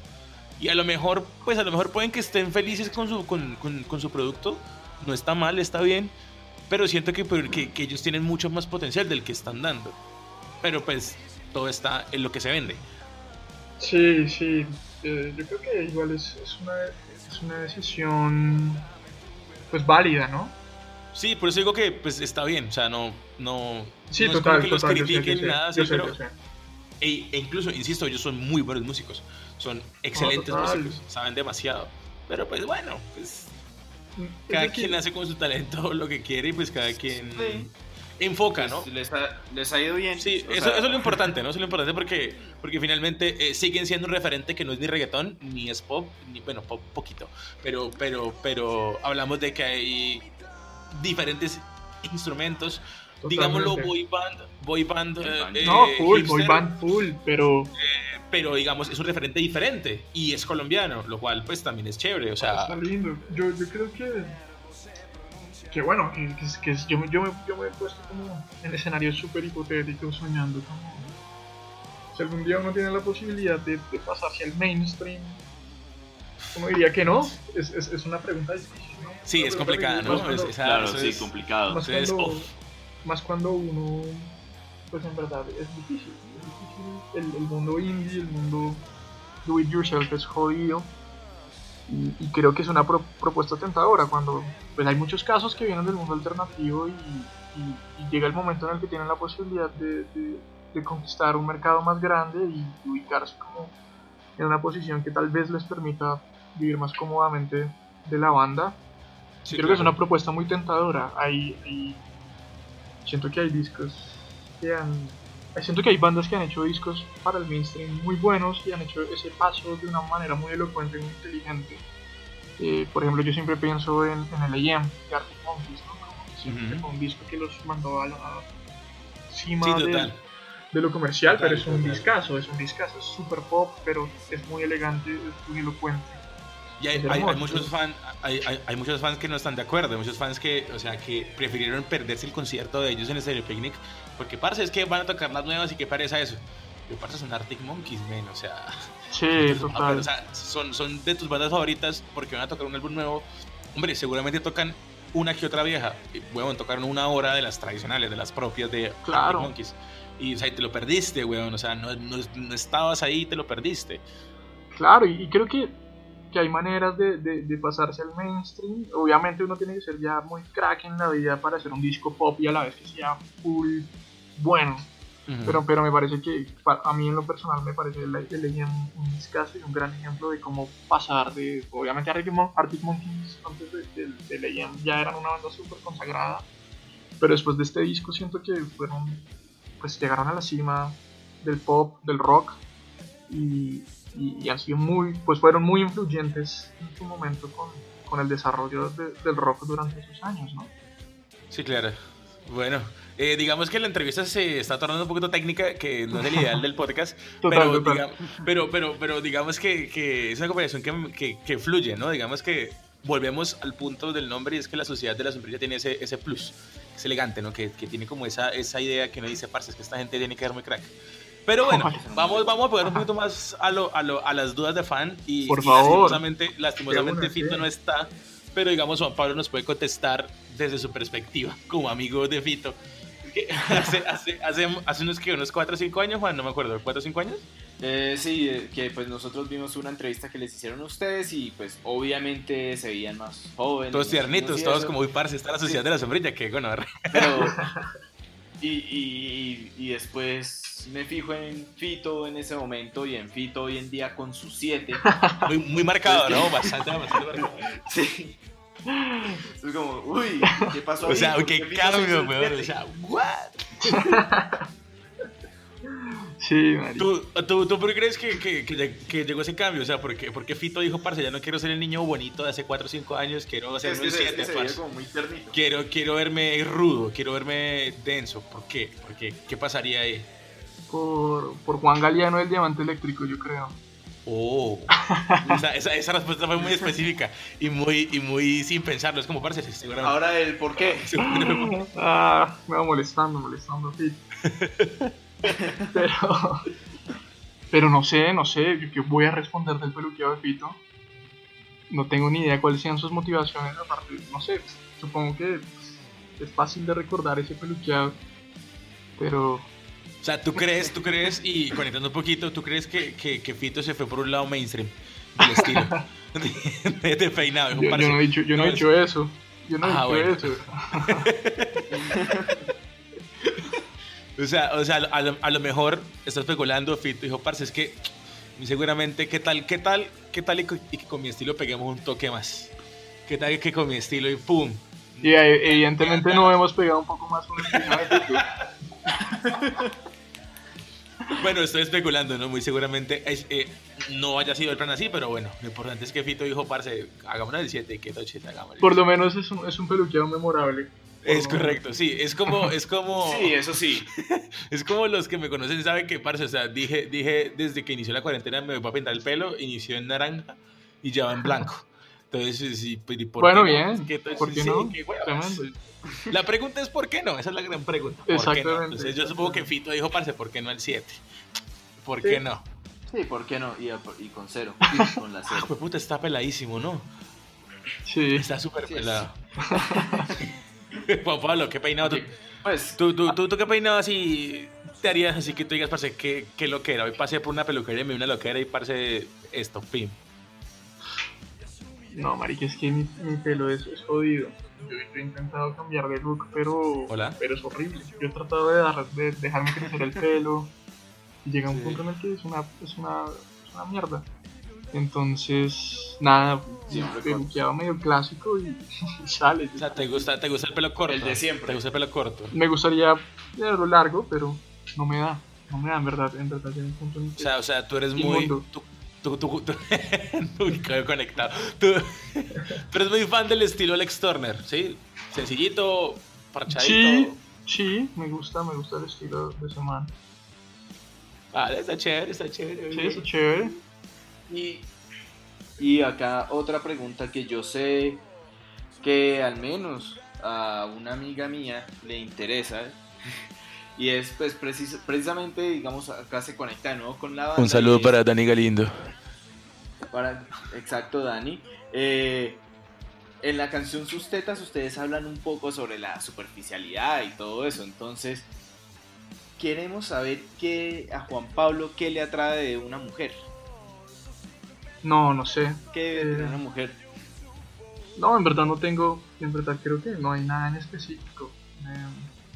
Y a lo mejor, pues a lo mejor pueden que estén felices con su, con, con, su producto. No está mal, está bien. Pero siento que, que, que ellos tienen mucho más potencial del que están dando. Pero pues todo está en lo que se vende. Sí, sí. Eh, yo creo que igual es, es, una, es una decisión pues válida, ¿no? Sí, por eso digo que pues está bien, o sea, no, no, Sí, no total, es como que los total, critiquen nada sé, pero sé. e, e incluso, insisto, ellos son muy buenos músicos, son excelentes músicos, saben demasiado, pero pues bueno, pues Es cada quien hace con su talento lo que quiere y pues cada quien Sí. Enfoca, ¿no? Pues, les, ha, les ha ido bien. Sí, eso, sea, eso es lo importante, ¿no? Eso es lo importante porque, porque finalmente eh, siguen siendo un referente que no es ni reggaetón, ni es pop, ni, bueno, pop poquito, pero, pero, pero hablamos de que hay diferentes instrumentos, digámoslo Totalmente. boy band, boy band, Boy band. eh, No, eh, full, boy hipster, band full, pero pero digamos es un referente diferente y es colombiano, lo cual pues también es chévere, o sea, está lindo. Yo, yo creo que, que bueno, que, que, yo, me- yo, me, yo me he puesto como en escenarios súper hipotéticos soñando como si algún día uno tiene la posibilidad de, de pasarse al mainstream, uno diría que no, es, es, es una pregunta difícil, ¿no? sí, es complicada, ¿no? cuando- Es- Claro, sí, es- complicado. más Entonces, cuando, uf. más cuando uno, pues en verdad es difícil, es difícil el, el mundo indie, el mundo do it yourself es jodido y, y creo que es una pro- propuesta tentadora cuando pues hay muchos casos que vienen del mundo alternativo y, y- y llega el momento en el que tienen la posibilidad de, de- de conquistar un mercado más grande y ubicarse como en una posición que tal vez les permita vivir más cómodamente de la banda sí, creo que es una propuesta muy tentadora. Hay, hay- siento que hay discos que han, siento que hay bandas que han hecho discos para el mainstream muy buenos y han hecho ese paso de una manera muy elocuente y muy inteligente. Eh, por ejemplo, yo siempre pienso en, en el AM de Arctic Monkeys, ¿no? Como siempre Ujú. fue un disco que los mandó a la cima Sí, de, de lo comercial, Total, pero es un total. discazo, es un discazo, es super pop, pero es muy elegante, es muy elocuente. Y hay, hay- hay muchos fan, hay, hay- hay muchos fans que no están de acuerdo, hay muchos fans que, o sea, que prefirieron perderse el concierto de ellos en el Stereo Picnic, porque parce, es que van a tocar las nuevas y que parece eso. Yo parce son Arctic Monkeys, men, o sea, Sí, Ah, total. pero, o sea, son, son de tus bandas favoritas porque van a tocar un álbum nuevo. Hombre, seguramente tocan una que otra vieja. Weón, tocaron una hora de las tradicionales, de las propias de Claro. Arctic Monkeys. Y, o sea, y te lo perdiste, weón. O sea, no, no, no estabas ahí y te lo perdiste. Claro, y, y creo que, que hay maneras de, de- de pasarse al mainstream. Obviamente uno tiene que ser ya muy crack en la vida para hacer un disco pop y a la vez que sea full bueno. Ujú. Pero, pero me parece que a mí en lo personal me parece el, el AM un discazo y un gran ejemplo de cómo pasar de, obviamente Arctic, Mon- Arctic Monkeys antes de- del del AM ya eran una banda súper consagrada, pero después de este disco siento que fueron, pues llegaron a la cima del pop, del rock y, y- y han sido muy, pues fueron muy influyentes en su momento con, con el desarrollo de- del rock durante esos años, ¿no? Sí, claro. Bueno, eh, digamos que la entrevista se está tornando un poquito técnica, que no es el ideal del podcast, Total, pero, total. digamos, pero, pero, pero digamos que, que es una conversación que, que, que fluye, ¿no? Digamos que volvemos al punto del nombre y es que la sociedad de la sombrilla tiene ese, ese plus, es elegante, ¿no? Que, que tiene como esa, esa idea que uno dice, parce, es que esta gente tiene que ser muy crack. Pero bueno, vamos, vamos a pegar un poquito más a, lo, a, lo, a las dudas de fan y, Por y favor. lastimosamente, lastimosamente una, Fito sí. no está, pero digamos Juan Pablo nos puede contestar desde su perspectiva como amigo de Fito. Hace, hace, hace, hace unos, que unos 4 o 5 años, Juan, no me acuerdo, ¿4 o 5 años? Eh, sí, eh, que pues nosotros vimos una entrevista que les hicieron a ustedes y pues obviamente se veían más jóvenes. Todos tiernitos, todos como muy parce, está la sociedad Sí. de la sombrilla, que bueno, Pero, y, y, y después me fijo en Fito en ese momento y en Fito hoy en día con sus 7. muy, muy marcado, ¿no? Bastante, bastante marcado. Sí. Es como, uy, ¿qué pasó O ahí? sea, ¿Por qué cambio, weón. O siete? sea, ¿what? Sí. ¿Tú, tú, ¿Tú por qué crees que, que, que lleg- que llegó ese cambio? O sea, ¿por qué, por qué Fito dijo, parce, ya no quiero ser el niño bonito de hace 4 o 5 años, quiero que un se, es 7, que se veía parce? como muy tiernito. Quiero, quiero verme rudo, quiero verme denso. ¿Por qué? ¿Por qué? ¿Qué pasaría ahí? Por, por Juan Galeano el diamante eléctrico, yo creo. Oh, esa, esa, esa respuesta fue muy específica y muy, y muy sin pensarlo. Es como, parce, seguramente. Ahora el por qué. Ah, me va molestando, molestando, Fit. pero, pero no sé, no sé, yo que voy a responder del peluqueo de Fito. No tengo ni idea cuáles sean sus motivaciones, aparte, no sé, supongo que es fácil de recordar ese peluqueado, pero O sea, ¿tú crees, tú crees, y conectando un poquito, ¿tú crees que, que, que Fito se fue por un lado mainstream del estilo? de, de peinado. Yo, yo no he dicho, yo no he dicho eso. Yo no he Ah, dicho bueno. eso. O sea, o sea a, lo, a lo mejor está especulando Fito dijo, parce, es que muy seguramente, ¿qué tal, qué tal, qué tal y, y que con mi estilo peguemos un toque más? ¿Qué tal que con mi estilo y pum? Y eh, evidentemente no hemos pegado un poco más con el de. Bueno, estoy especulando, ¿no? Muy seguramente es, eh, no haya sido el plan así, pero bueno, lo importante es que Fito dijo, parce, hagámonos el 7, que toche, hagámoslo. Por lo menos es un, es un peluqueado memorable. Es correcto, sí, es como, es como, Sí, eso sí. es como los que me conocen saben que, parce, o sea, dije, dije desde que inició la cuarentena me voy a pintar el pelo, inició en naranja y ya va en blanco. Entonces, sí, pues, ¿y por Bueno, qué no? bien. Entonces, ¿Por qué sí, no? qué. La pregunta es ¿por qué no? Esa es la gran pregunta. ¿Por qué no? Exactamente. Entonces yo supongo que Fito dijo, parce, ¿por qué no el 7? ¿Por Sí. qué no? Sí, ¿por qué no? Y, a- y con cero. Con la Ah, pues puta, está peladísimo, ¿no? Sí. Está súper Sí, pelado. Juan Pablo, ¿qué peinado tú? Pues, ¿Tú, tú, tú, tú qué peinado así te harías así que tú digas, parce, qué, qué loquera? Hoy pasé por una peluquería y me vi una loquera y parce, esto, pim. No, marica, es que mi, mi pelo es, es jodido. Yo, yo he intentado cambiar de look, pero, Hola. pero es horrible. Yo he tratado de, dar- de dejarme crecer el pelo y llega un Sí. punto en el que es una, es una, es una mierda. Entonces, nada, Siempre peluqueado medio clásico y, y sale. O sea, ¿te gusta, ¿te gusta el pelo corto? El de siempre. ¿Te gusta el pelo corto? Me gustaría tenerlo largo, pero no me da. No me da, en verdad. En verdad, llega un punto en O sea, o sea, tú eres muy... Tú, tú, tú, tú, conectado. Tú, tú eres muy fan del estilo Alex Turner, ¿sí? Sencillito, parchadito. Sí, sí, me gusta, me gusta el estilo de ese man. Vale, está chévere, está chévere. Sí, oye. eso es chévere. Y, y acá otra pregunta que yo sé que al menos a una amiga mía le interesa. Y es pues precis- precisamente, digamos, acá se conecta de nuevo con la banda. Un saludo es- para Dani Galindo. para- exacto, Dani. Eh, en la canción Sus Tetas ustedes hablan un poco sobre la superficialidad y todo eso. Entonces, queremos saber qué a Juan Pablo qué le atrae de una mujer. No, no sé. ¿Qué debe Eh, una mujer? No, en verdad no tengo, en verdad creo que no hay nada en específico. Eh,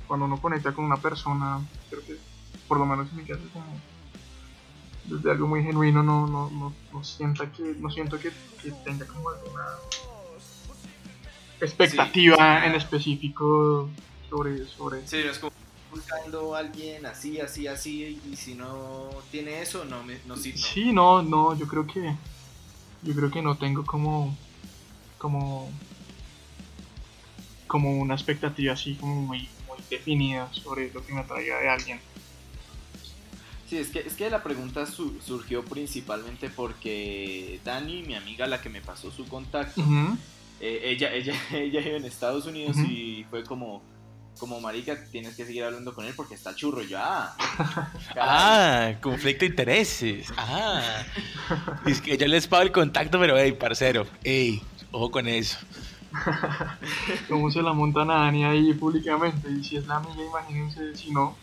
cuando uno conecta con una persona, creo que, por lo menos en mi caso, como desde algo muy genuino, no, no, no, no sienta que, no siento que, que tenga como alguna expectativa Sí. en específico sobre, sobre Sí, es como buscando a alguien así, así, así, y si no tiene eso, no me no, sí, no. Sí, no, no, yo creo que yo creo que no tengo como como como una expectativa así como muy, muy definida sobre lo que me atraiga de alguien. Sí, es que, es que la pregunta su- surgió principalmente porque Dani, mi amiga, la que me pasó su contacto, eh, ella, ella, ella vive en Estados Unidos y fue como, como marica, tienes que seguir hablando con él porque está churro. Y yo, ah. Ah, conflicto de intereses. Ah. Es que yo les pago el contacto, pero hey, parcero, hey, ojo con eso. Cómo se la montan a Dani ahí públicamente y si es la amiga, imagínense si no.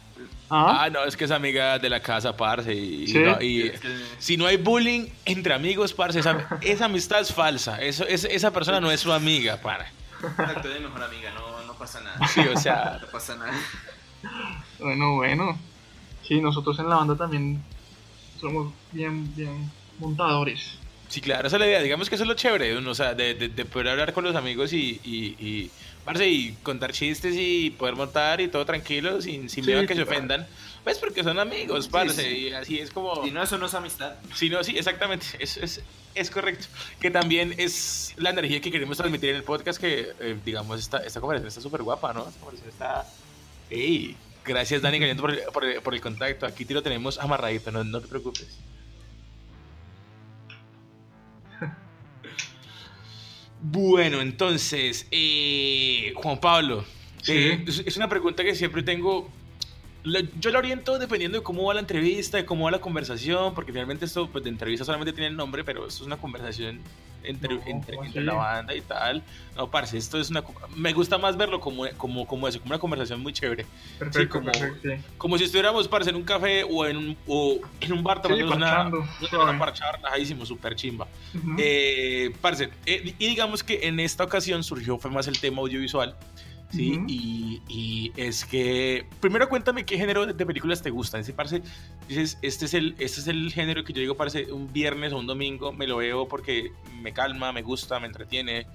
Ah, Ah, no, es que es amiga de la casa, parce. Y, ¿Sí? no- y Es que- si no hay bullying entre amigos, parce, esa, esa amistad es falsa. Eso, es, esa persona no es su amiga, para. Exacto, de mejor amiga, no pasa nada. Sí, o sea, No pasa nada. bueno, bueno. Sí, nosotros en la banda también somos bien, bien montadores. sí, claro, esa es la idea. Digamos que eso es lo chévere, uno, o sea, de, de- de poder hablar con los amigos y, y, y, parce, y contar chistes y poder montar y todo tranquilo, sin, sin Sí, miedo a que se claro. ofendan. Pues porque son amigos, parce, sí. y así es como... Si no, eso no es amistad. Sí, no, sí, exactamente. Es, es, es correcto. Que también es la energía que queremos transmitir en el podcast. Que, eh, digamos, esta, esta conversación está súper guapa, ¿no? Esta conversación está. ¡Ey! Gracias, Dani por, el- por, el- por el contacto. Aquí te lo tenemos amarradito, no, no te preocupes. Bueno, entonces, eh, Juan Pablo, Sí. eh, es una pregunta que siempre tengo. Yo la oriento dependiendo de cómo va la entrevista, de cómo va la conversación, porque finalmente esto pues, de entrevista solamente tiene el nombre, pero esto es una conversación entre, No, entre, ¿cómo entre la banda y tal. No, parce, esto es una... Me gusta más verlo como, como, como eso, como una conversación muy chévere. Perfecto, como- perfecto. Sí, Como si estuviéramos, parce, en un café o en un, o en un bar Sí, tomándonos una, una parchada relajadísimo, súper chimba. Ujú. Eh, parce, eh, y digamos que en esta ocasión surgió fue más el tema audiovisual, ¿sí? Ujú. y, y es que, primero cuéntame qué género de, películas te gustan. Ese, parce, dices, este es, el, este es el género que yo digo, parce, un viernes o un domingo me lo veo porque me calma, me gusta, me entretiene.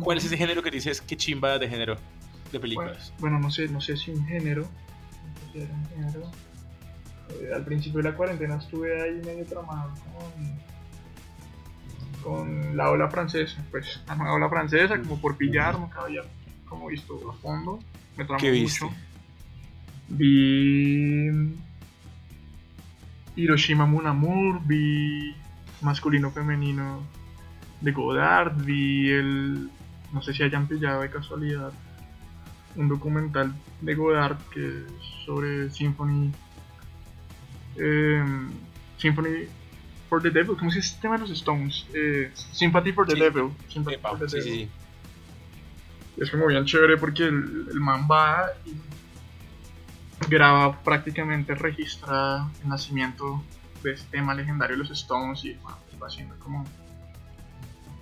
¿Cuál es ese género que dices, qué chimba de género de Bueno, películas? bueno, no sé, no sé si un género. no sé si un género. Eh, al principio de la cuarentena estuve ahí medio tramado con, con la ola francesa, pues la nueva ola francesa, como por pillar, nunca había como visto a fondo. Me tramó ¿Qué viste? mucho. Vi Hiroshima Mon Amour, vi masculino femenino de Godard, vi el no sé si hayan pillado de casualidad un documental de Godard que es sobre Symphony em, Symphony for the Devil, ¿cómo se llama este tema de los Stones? Eh, Sympathy for the Sí. Devil. Sympathy Epa, for the sí, Devil. sí. Es como bien chévere porque el, man va y graba prácticamente registra el nacimiento de este tema legendario de los Stones y va haciendo como,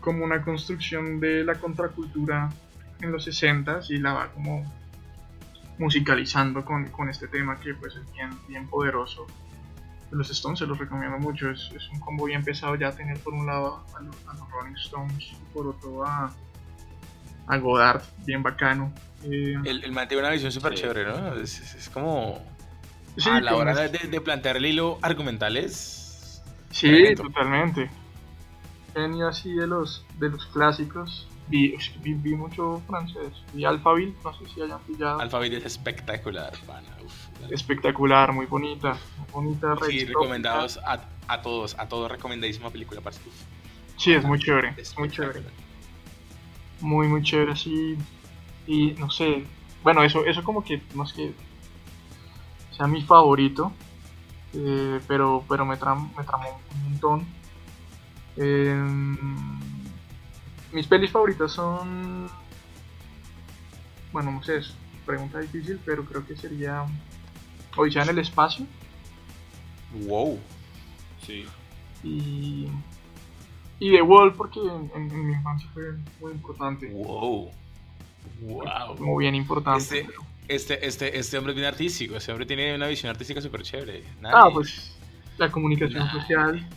como una construcción de la contracultura en los 60 y la va como musicalizando con, con este tema que pues es bien, bien poderoso. Los Stones se los recomiendo mucho, es, es un combo bien pesado ya tener por un lado a los, a los Rolling Stones y por otro a, a Godard, bien bacano. Eh, El, el man tiene una visión súper Sí. chévere, ¿no? Es, es- es como... sí, a la como hora es- de, de plantear el hilo argumental es... Sí, Tremendo. totalmente. Genio así de los, de los clásicos. Vi, vi, vi mucho francés. Vi Alphaville, no sé si hayan pillado. Alphabet es espectacular, pana. uf. Espectacular, muy bonita. Muy bonita. Sí, re recomendados a, a todos, a todos recomendadísima película. Uf, Sí, es muy chévere. Es muy chévere. Muy, muy chévere así. Y no sé. Bueno, eso, eso como que es que sea mi favorito. eh, pero pero me, tram, me tramó un montón. Em, mis pelis favoritas son. Bueno, no sé, es pregunta difícil, pero creo que sería. Odisea en el espacio. Wow. Sí. Y. Y The Wall, porque en, en- en mi infancia fue muy importante. Wow. Wow. Muy bien importante. Este, este, este, este hombre es bien artístico. Este hombre tiene una visión artística súper chévere. Ah, Nice. pues la comunicación Nice. social.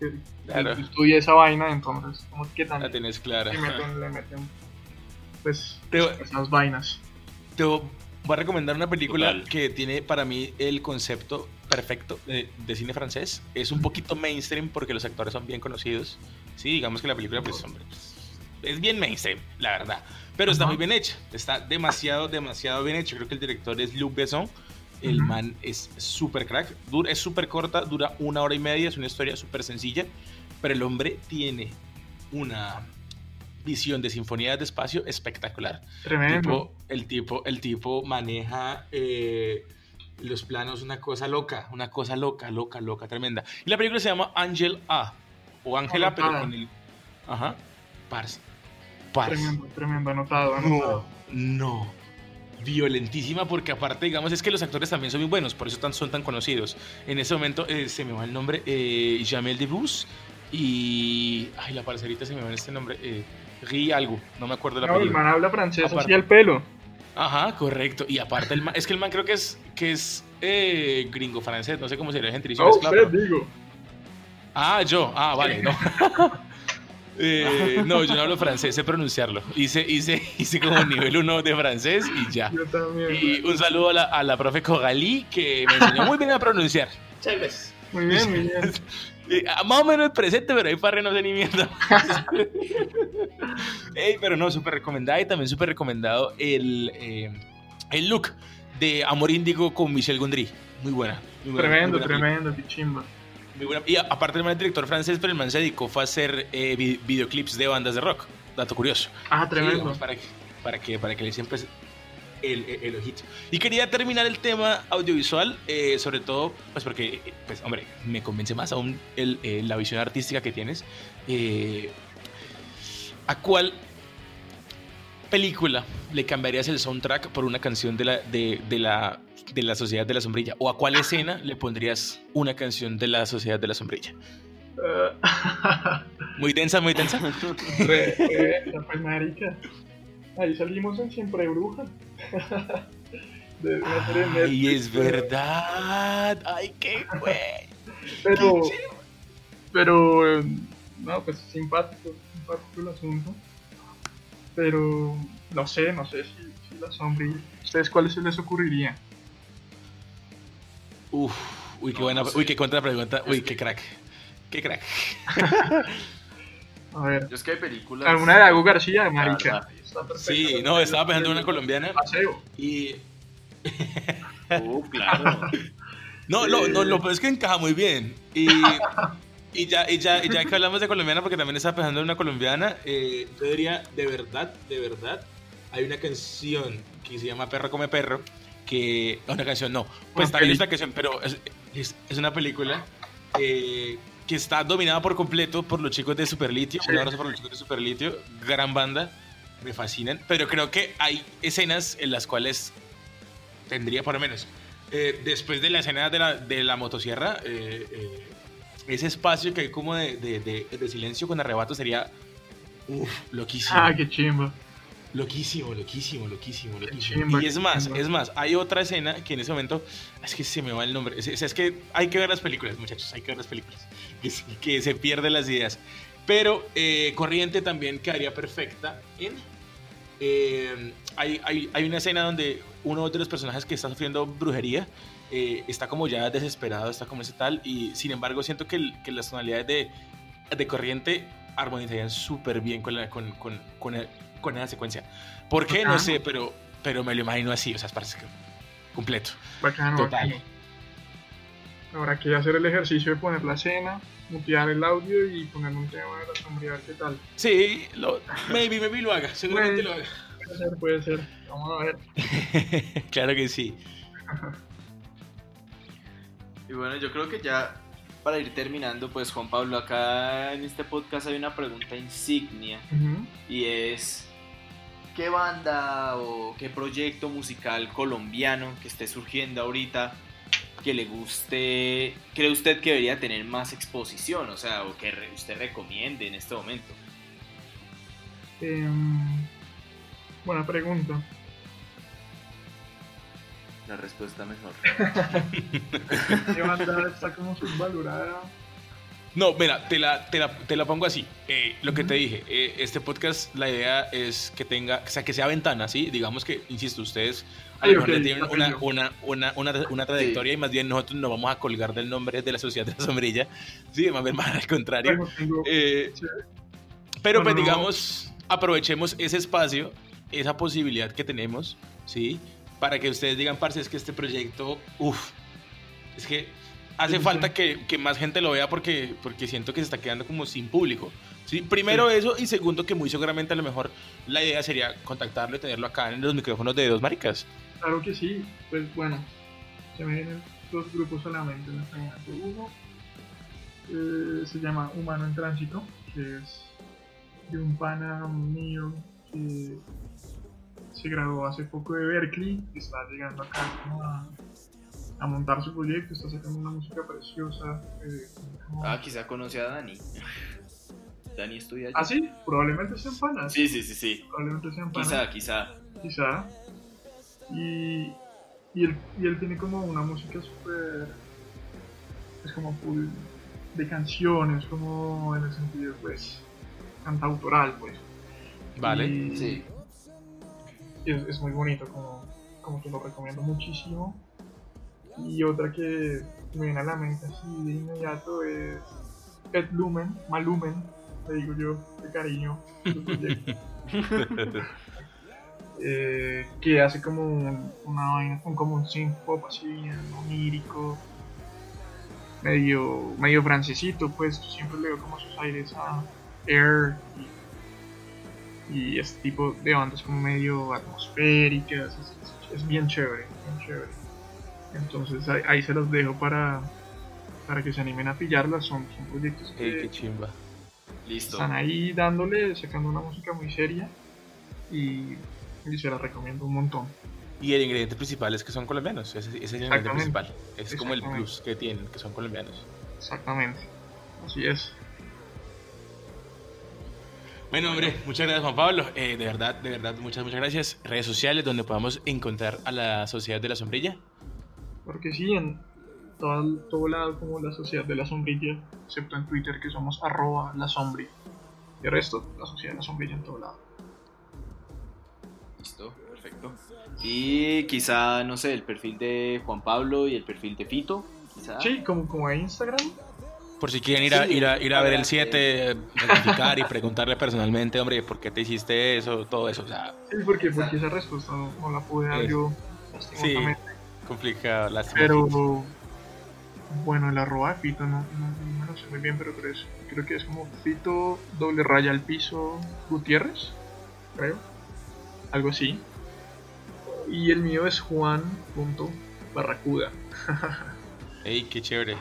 que- Claro. que Estudié esa vaina, entonces, como que La también tienes clara. le meten, le meten, pues, Te- esas vainas. Te voy a recomendar una película Total. que tiene para mí el concepto perfecto de, de cine francés. Es un poquito mainstream porque los actores son bien conocidos. Sí, digamos que la película, pues, hombre, pues, es bien mainstream, la verdad. Pero está muy bien hecha. Está demasiado, demasiado bien hecho. Creo que el director es Luc Besson. El man es súper crack. Dura, es súper corta, dura una hora y media. Es una historia súper sencilla. Pero el hombre tiene una visión de sinfonías de espacio espectacular. Tremendo. Tipo, el, tipo, el tipo maneja eh, los planos, una cosa loca, una cosa loca, loca, loca, tremenda. Y la película se llama Angel A, o Ángela, pero con el... Ajá, parce. Parce. Tremendo, tremendo, anotado, No, anotado. no. Violentísima porque aparte, digamos, es que los actores también son muy buenos, por eso tan, son tan conocidos. En ese momento eh, se me va el nombre, eh, Jamel Debbouze y... Ay, la parcerita se me va en este nombre, eh, Ri algo, no me acuerdo la No, el man habla francés Aparte- así al pelo. Ajá, correcto. Y aparte, el man- es que el man creo que es, que es eh, gringo francés, no sé cómo sería el gentilicio No, mezclado, usted, pero- digo. Ah, yo, ah, vale, no. Eh, no, yo no hablo francés, sé pronunciarlo. Hice, hice, hice como nivel 1 de francés y ya. Yo también. Y un saludo a la, a la profe Cogalí que me enseñó muy bien a pronunciar. Muchas Muy bien, muy bien. Eh, ah, más o menos presente, pero ahí para no sé ni mierda. Ey, pero no, súper recomendada y también súper recomendado el, eh, el look de Amor Índigo con Michel Gondry. Muy buena. Muy buena, Tremendo, muy buena tremendo, qué chimba. Muy buena. Y aparte el man es director francés, pero el man se dedicó fue a hacer eh, vi- videoclips de bandas de rock. Dato curioso. Ah, Sí, tremendo. digamos, para, que, para, que, para que le siempre el, el, el ojito. Y quería terminar el tema audiovisual, eh, sobre todo, pues porque, pues hombre, me convence más aún el, eh, la visión artística que tienes. Eh, ¿A cuál película le cambiarías el soundtrack por una canción de la, de, de la, de la Sociedad de la Sombrilla? ¿O a cuál escena le pondrías una canción de la Sociedad de la Sombrilla? Eh, Muy densa, muy densa. re- re- pues marica. Ahí salimos en Siempre Bruja. de Ay, es pero- verdad. Ay, qué güey. Pero, pero, eh, no, pues simpático, simpático el asunto. Pero, no sé, no sé si, si la sombrilla. ¿Ustedes cuáles se les ocurriría? Uf, uy, qué No, buena, no sé. uy, qué contrapregunta. Uy, Es qué que- crack. Qué crack. A ver, Yo es que hay películas. alguna de Dago García, marica. verdad. Está perfecto. Sí, no, estaba pensando en una colombiana. Paseo. Y. Uh, claro. No, lo, no, lo peor es que encaja muy bien. Y, y, ya, y, ya, y ya que hablamos de colombiana, porque también estaba pensando en una colombiana, eh, yo diría, de verdad, de verdad, hay una canción que se llama Perro come perro, que... Una canción, no. Pues Una también es una canción, pero es, es, es una película eh, que está dominada por completo por los chicos de Superlitio. Sí. Un abrazo para los chicos de Superlitio. Gran banda. Me fascinan. Pero creo que hay escenas en las cuales tendría por lo menos. eh, después de la escena de la, de la motosierra, eh, eh, ese espacio que hay como de, de- de- de silencio con arrebato sería uf, loquísimo. Ah, qué chimba. Loquísimo, loquísimo, loquísimo, loquísimo. chimba, y es más, chimba. es más, hay otra escena que en ese momento, es que se me va el nombre, es, es- es que hay que ver las películas, muchachos, hay que ver las películas, que, se- que se pierden las ideas. Pero eh, Corriente también quedaría perfecta en... eh, hay, hay, hay una escena donde uno de los personajes que está sufriendo brujería eh, está como ya desesperado, está como ese tal, y sin embargo siento que, el- que las tonalidades de, de Corriente armonizarían súper bien con, la, con, con, con, el- con esa secuencia. ¿Por qué? No sé, pero, pero me lo imagino así, o sea, parece que completo. Bacano, Total. bacano. Habrá que hacer el ejercicio de poner la escena, mutear el audio y poner un tema de la sombría, a ver qué tal. Sí, lo, maybe, maybe lo haga, seguramente lo haga. Puede ser, puede ser. Vamos a ver. claro que sí. Y bueno, yo creo que ya para ir terminando, pues Juan Pablo, acá en este podcast hay una pregunta insignia y es ¿qué banda o qué proyecto musical colombiano que esté surgiendo ahorita que le guste, cree usted que debería tener más exposición, o sea, o que re- usted recomiende en este momento? Em, buena pregunta. La respuesta mejor. ¿Qué banda está como subvalorada? No, mira, te la, te la, te la pongo así. Eh, lo que te dije, eh, este podcast, la idea es que tenga, o sea, que sea ventana, ¿sí? Digamos que, insisto, ustedes a Sí, lo mejor tienen una, una, una, una, una trayectoria y más bien nosotros nos vamos a colgar del nombre de la Sociedad de la Sombrilla. Sí, más bien más al contrario. Bueno, tengo- Eh, sí. pero pues digamos, aprovechemos ese espacio, esa posibilidad que tenemos, ¿sí? Para que ustedes digan, parce, es que este proyecto, uff, es que hace falta que, que más gente lo vea porque, porque siento que se está quedando como sin público. ¿sí? Primero eso y segundo que muy seguramente a lo mejor la idea sería contactarlo y tenerlo acá en los micrófonos de dos maricas. Claro que sí, pues bueno, se me vienen dos grupos solamente en este momento. Uno eh, se llama Humano en Tránsito, que es de un pana mío que se graduó hace poco de Berkeley, está llegando acá como a, a montar su proyecto, está sacando una música preciosa. eh, como- Ah, quizá conoce a Dani. Dani estudia allí. ¿Ah, sí? Probablemente sean panas. Sí, sí, sí, sí. Probablemente sean panas. Quizá, quizá. quizá. Y, y, él, y él tiene como una música súper. Es como full de canciones, como en el sentido, pues, cantautoral, pues. Vale. Y Sí. Es, es muy bonito, como, como que lo recomiendo muchísimo. Y otra que me viene a la mente así de inmediato es Pet Lumen, Malumen, le digo yo, de cariño, su proyecto. eh, que hace como un- una vaina, un, como un synth pop así, bien onírico, medio, medio francesito, pues siempre le veo como sus aires a Air y, y este tipo de bandas como medio atmosféricas, es, es- es bien chévere, bien chévere. Entonces ahí, ahí se los dejo para, para que se animen a pillarlas, son, son proyectos que, Ey, qué chimba. Listo. Están ahí dándole, sacando una música muy seria y, y se la recomiendo un montón. Y el ingrediente principal es que son colombianos. Ese, ese es el ingrediente principal. Es como el plus que tienen, que son colombianos. Exactamente. Así es. Bueno, hombre, muchas gracias Juan Pablo. Eh, de verdad, de verdad, muchas, muchas gracias. Redes sociales donde podamos encontrar a la Sociedad de la Sombrilla. Porque sí, en todo, todo lado como la sociedad de la sombrilla, excepto en Twitter que somos arroba la sombri. Y el resto, la sociedad de la sombrilla en todo lado. Listo, perfecto. Y quizá, no sé, el perfil de Juan Pablo y el perfil de Fito. Quizá. Sí, como, como en Instagram. Por si quieren ir a, Sí, ir a, ir a ver el para 7, rectificar y preguntarle personalmente, hombre, ¿por qué te hiciste eso? Todo eso, o sea, Sí, porque, porque esa respuesta no, no la pude dar Es- yo, lastimosamente. Complicado, lástima. Pero, bueno, el arroba de Fito no, no, no lo sé muy bien, pero creo, creo que es como Fito doble raya al piso Gutiérrez, creo. Algo así. Y el mío es Juan.barracuda. Ey, qué chévere.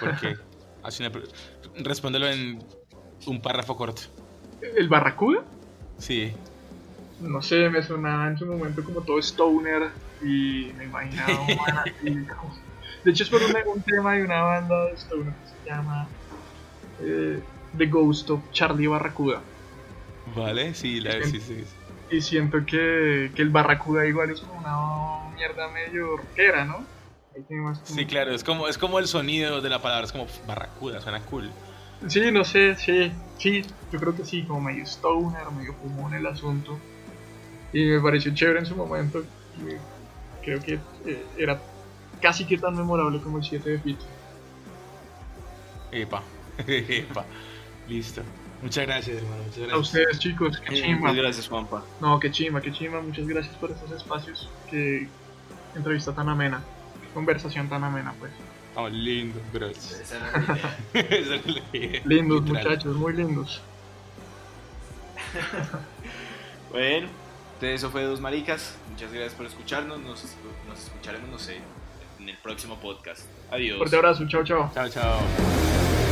¿Por qué? Hace una Respóndelo en un párrafo corto. ¿El Barracuda? Sí. No sé, me sonaba en su momento como todo stoner y me imaginaba un man así, como- De hecho es por un, un tema de una banda de stoner que se llama eh, The Ghost of Charlie Barracuda. Vale, sí, la, sí, sí. Y siento que, que el Barracuda igual es como una mierda medio rockera, ¿no? Como- Sí, claro, es como, es como el sonido de la palabra, es como barracuda, suena cool. Sí, no sé, sí, sí, yo creo que sí, como medio stoner, medio fumón el asunto. Y me pareció chévere en su momento. y creo que eh, era casi que tan memorable como el 7 de Pito. Epa, epa. Listo. Muchas gracias, hermano. Muchas gracias. A ustedes, chicos, qué Eh, chimba. Muchas gracias, Juanpa. No, qué chimba, qué chimba. Muchas gracias por estos espacios. Qué entrevista tan amena. Qué conversación tan amena, pues. Oh, lindo, bros. Lindos, muchachos, muy lindos. Bueno, entonces eso fue Dos Maricas. Muchas gracias por escucharnos. Nos, nos escucharemos, no sé, en el próximo podcast. Adiós. Fuerte abrazo, chao, chao. Chao, chao.